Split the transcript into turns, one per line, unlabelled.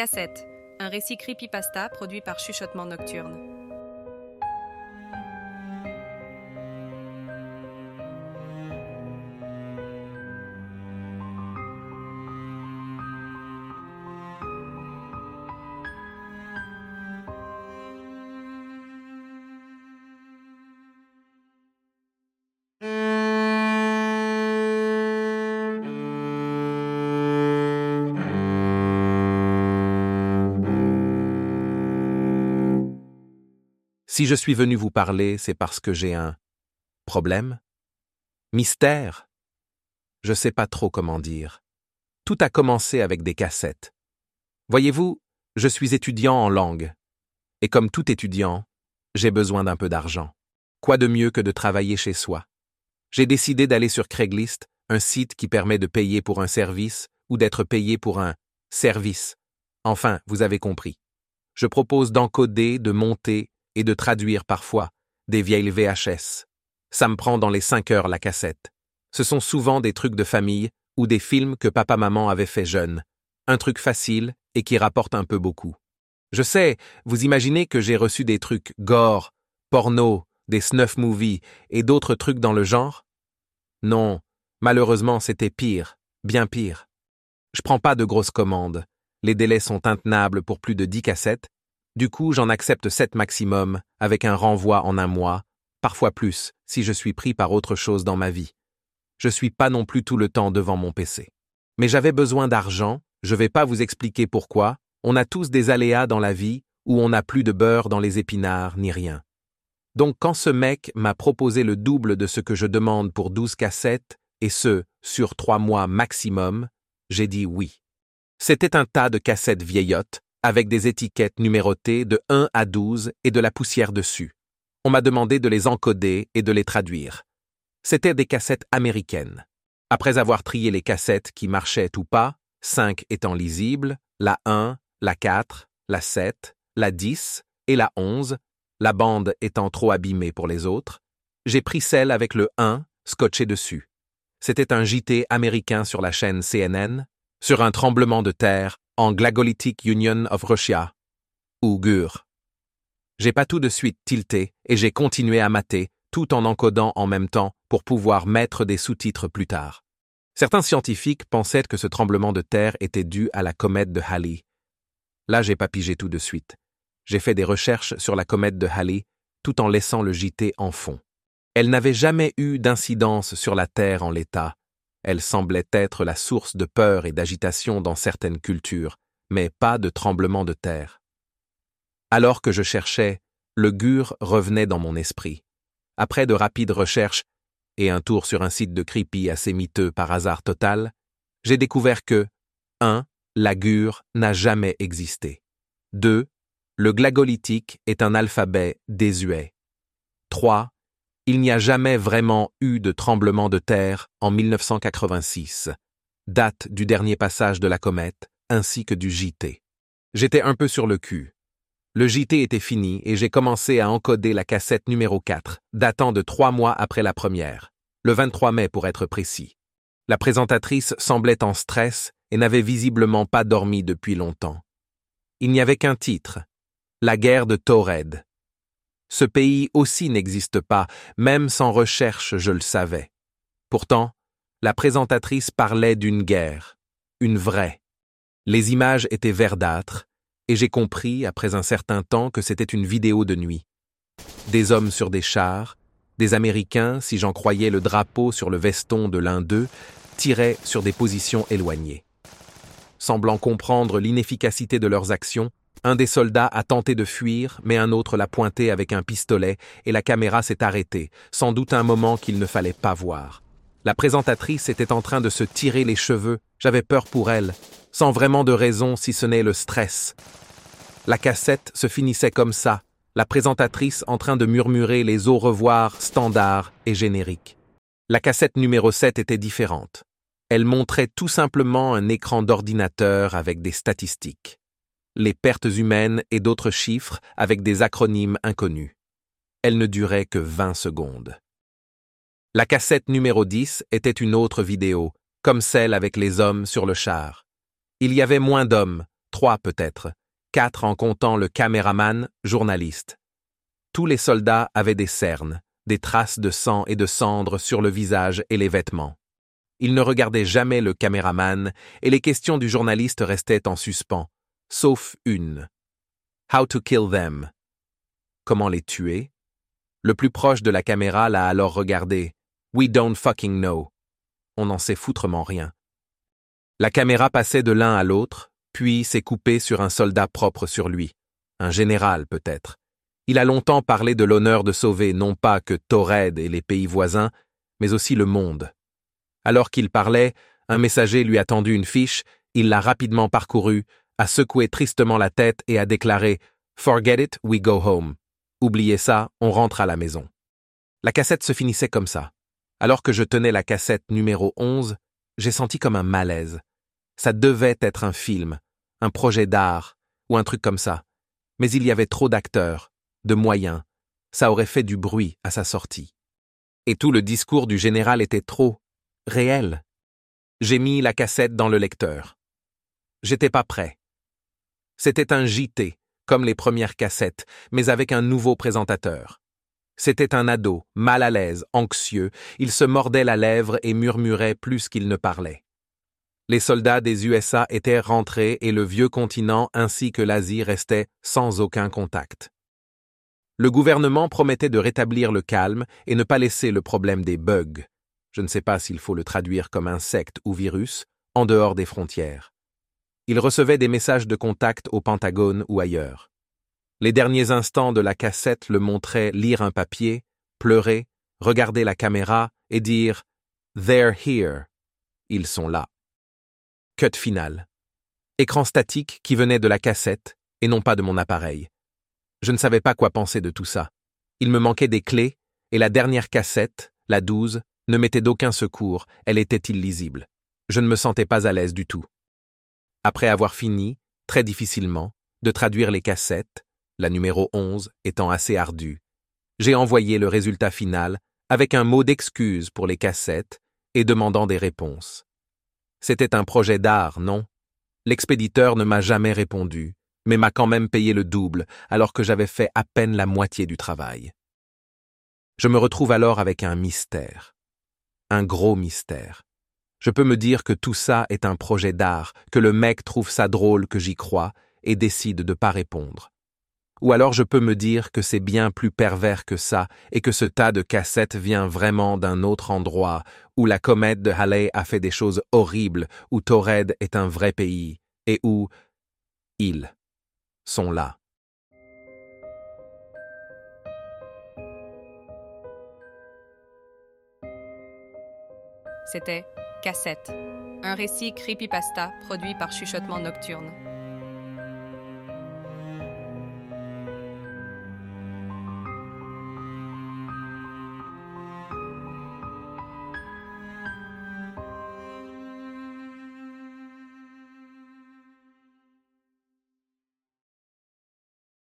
Cassette, un récit creepypasta produit par Chuchotement Nocturne.
Si je suis venu vous parler, c'est parce que j'ai un problème Mystère Je sais pas trop comment dire. Tout a commencé avec des cassettes. Voyez-vous, je suis étudiant en langue. Et comme tout étudiant, j'ai besoin d'un peu d'argent. Quoi de mieux que de travailler chez soi? J'ai décidé d'aller sur Craigslist, un site qui permet de payer pour un service ou d'être payé pour un service. Enfin, vous avez compris. Je propose d'encoder, de monter et de traduire parfois des vieilles VHS. Ça me prend dans les cinq heures la cassette. Ce sont souvent des trucs de famille ou des films que papa-maman avaient fait jeune. Un truc facile et qui rapporte un peu beaucoup. Je sais, vous imaginez que j'ai reçu des trucs gore, porno, des snuff movies et d'autres trucs dans le genre? Non, malheureusement c'était pire, bien pire. Je prends pas de grosses commandes. Les délais sont intenables pour plus de dix cassettes du coup, j'en accepte sept maximum, avec un renvoi en un mois, parfois plus, si je suis pris par autre chose dans ma vie. Je suis pas non plus tout le temps devant mon PC. Mais j'avais besoin d'argent, je vais pas vous expliquer pourquoi, on a tous des aléas dans la vie, où on n'a plus de beurre dans les épinards, ni rien. Donc quand ce mec m'a proposé le double de ce que je demande pour douze cassettes, et ce, sur trois mois maximum, j'ai dit oui. C'était un tas de cassettes vieillottes, avec des étiquettes numérotées de 1 à 12 et de la poussière dessus. On m'a demandé de les encoder et de les traduire. C'étaient des cassettes américaines. Après avoir trié les cassettes qui marchaient ou pas, 5 étant lisibles, la 1, la 4, la 7, la 10 et la 11, la bande étant trop abîmée pour les autres, j'ai pris celle avec le 1 scotché dessus. C'était un JT américain sur la chaîne CNN, sur un tremblement de terre en Glagolitic Union of Russia, ou GUR. J'ai pas tout de suite tilté et j'ai continué à mater, tout en encodant en même temps pour pouvoir mettre des sous-titres plus tard. Certains scientifiques pensaient que ce tremblement de terre était dû à la comète de Halley. Là, j'ai pas pigé tout de suite. J'ai fait des recherches sur la comète de Halley tout en laissant le JT en fond. Elle n'avait jamais eu d'incidence sur la Terre en l'état, elle semblait être la source de peur et d'agitation dans certaines cultures, mais pas de tremblement de terre. Alors que je cherchais, le gur revenait dans mon esprit. Après de rapides recherches et un tour sur un site de creepy assez miteux par hasard total, j'ai découvert que 1. La gure n'a jamais existé. 2. Le glagolitique est un alphabet désuet. 3 il n'y a jamais vraiment eu de tremblement de terre en 1986, date du dernier passage de la comète, ainsi que du JT. J'étais un peu sur le cul. Le JT était fini et j'ai commencé à encoder la cassette numéro 4, datant de trois mois après la première, le 23 mai pour être précis. La présentatrice semblait en stress et n'avait visiblement pas dormi depuis longtemps. Il n'y avait qu'un titre, La guerre de Taured, ce pays aussi n'existe pas, même sans recherche je le savais. Pourtant, la présentatrice parlait d'une guerre, une vraie. Les images étaient verdâtres, et j'ai compris, après un certain temps, que c'était une vidéo de nuit. Des hommes sur des chars, des Américains, si j'en croyais le drapeau sur le veston de l'un d'eux, tiraient sur des positions éloignées. Semblant comprendre l'inefficacité de leurs actions, un des soldats a tenté de fuir, mais un autre l'a pointé avec un pistolet et la caméra s'est arrêtée, sans doute un moment qu'il ne fallait pas voir. La présentatrice était en train de se tirer les cheveux, j'avais peur pour elle, sans vraiment de raison si ce n'est le stress. La cassette se finissait comme ça, la présentatrice en train de murmurer les au revoir standards et génériques. La cassette numéro 7 était différente. Elle montrait tout simplement un écran d'ordinateur avec des statistiques les pertes humaines et d'autres chiffres avec des acronymes inconnus. Elle ne durait que 20 secondes. La cassette numéro 10 était une autre vidéo, comme celle avec les hommes sur le char. Il y avait moins d'hommes, trois peut-être, quatre en comptant le caméraman, journaliste. Tous les soldats avaient des cernes, des traces de sang et de cendres sur le visage et les vêtements. Ils ne regardaient jamais le caméraman et les questions du journaliste restaient en suspens, sauf une. How to kill them. Comment les tuer Le plus proche de la caméra l'a alors regardé. We don't fucking know. On n'en sait foutrement rien. La caméra passait de l'un à l'autre, puis s'est coupée sur un soldat propre sur lui. Un général, peut-être. Il a longtemps parlé de l'honneur de sauver non pas que Torred et les pays voisins, mais aussi le monde. Alors qu'il parlait, un messager lui a tendu une fiche, il l'a rapidement parcourue, a secoué tristement la tête et a déclaré Forget it, we go home. Oubliez ça, on rentre à la maison. La cassette se finissait comme ça. Alors que je tenais la cassette numéro 11, j'ai senti comme un malaise. Ça devait être un film, un projet d'art, ou un truc comme ça. Mais il y avait trop d'acteurs, de moyens. Ça aurait fait du bruit à sa sortie. Et tout le discours du général était trop réel. J'ai mis la cassette dans le lecteur. J'étais pas prêt. C'était un JT, comme les premières cassettes, mais avec un nouveau présentateur. C'était un ado, mal à l'aise, anxieux, il se mordait la lèvre et murmurait plus qu'il ne parlait. Les soldats des USA étaient rentrés et le vieux continent ainsi que l'Asie restaient sans aucun contact. Le gouvernement promettait de rétablir le calme et ne pas laisser le problème des bugs, je ne sais pas s'il faut le traduire comme insecte ou virus, en dehors des frontières. Il recevait des messages de contact au Pentagone ou ailleurs. Les derniers instants de la cassette le montraient lire un papier, pleurer, regarder la caméra et dire They're here. Ils sont là. Cut final. Écran statique qui venait de la cassette et non pas de mon appareil. Je ne savais pas quoi penser de tout ça. Il me manquait des clés, et la dernière cassette, la 12, ne mettait d'aucun secours, elle était illisible. Je ne me sentais pas à l'aise du tout. Après avoir fini, très difficilement, de traduire les cassettes, la numéro 11 étant assez ardue, j'ai envoyé le résultat final avec un mot d'excuse pour les cassettes et demandant des réponses. C'était un projet d'art, non? L'expéditeur ne m'a jamais répondu, mais m'a quand même payé le double alors que j'avais fait à peine la moitié du travail. Je me retrouve alors avec un mystère. Un gros mystère. Je peux me dire que tout ça est un projet d'art, que le mec trouve ça drôle que j'y crois et décide de pas répondre. Ou alors je peux me dire que c'est bien plus pervers que ça et que ce tas de cassettes vient vraiment d'un autre endroit, où la comète de Halley a fait des choses horribles, où Torred est un vrai pays, et où ils sont là.
C'était Cassette, un récit creepypasta produit par Chuchotement Nocturne.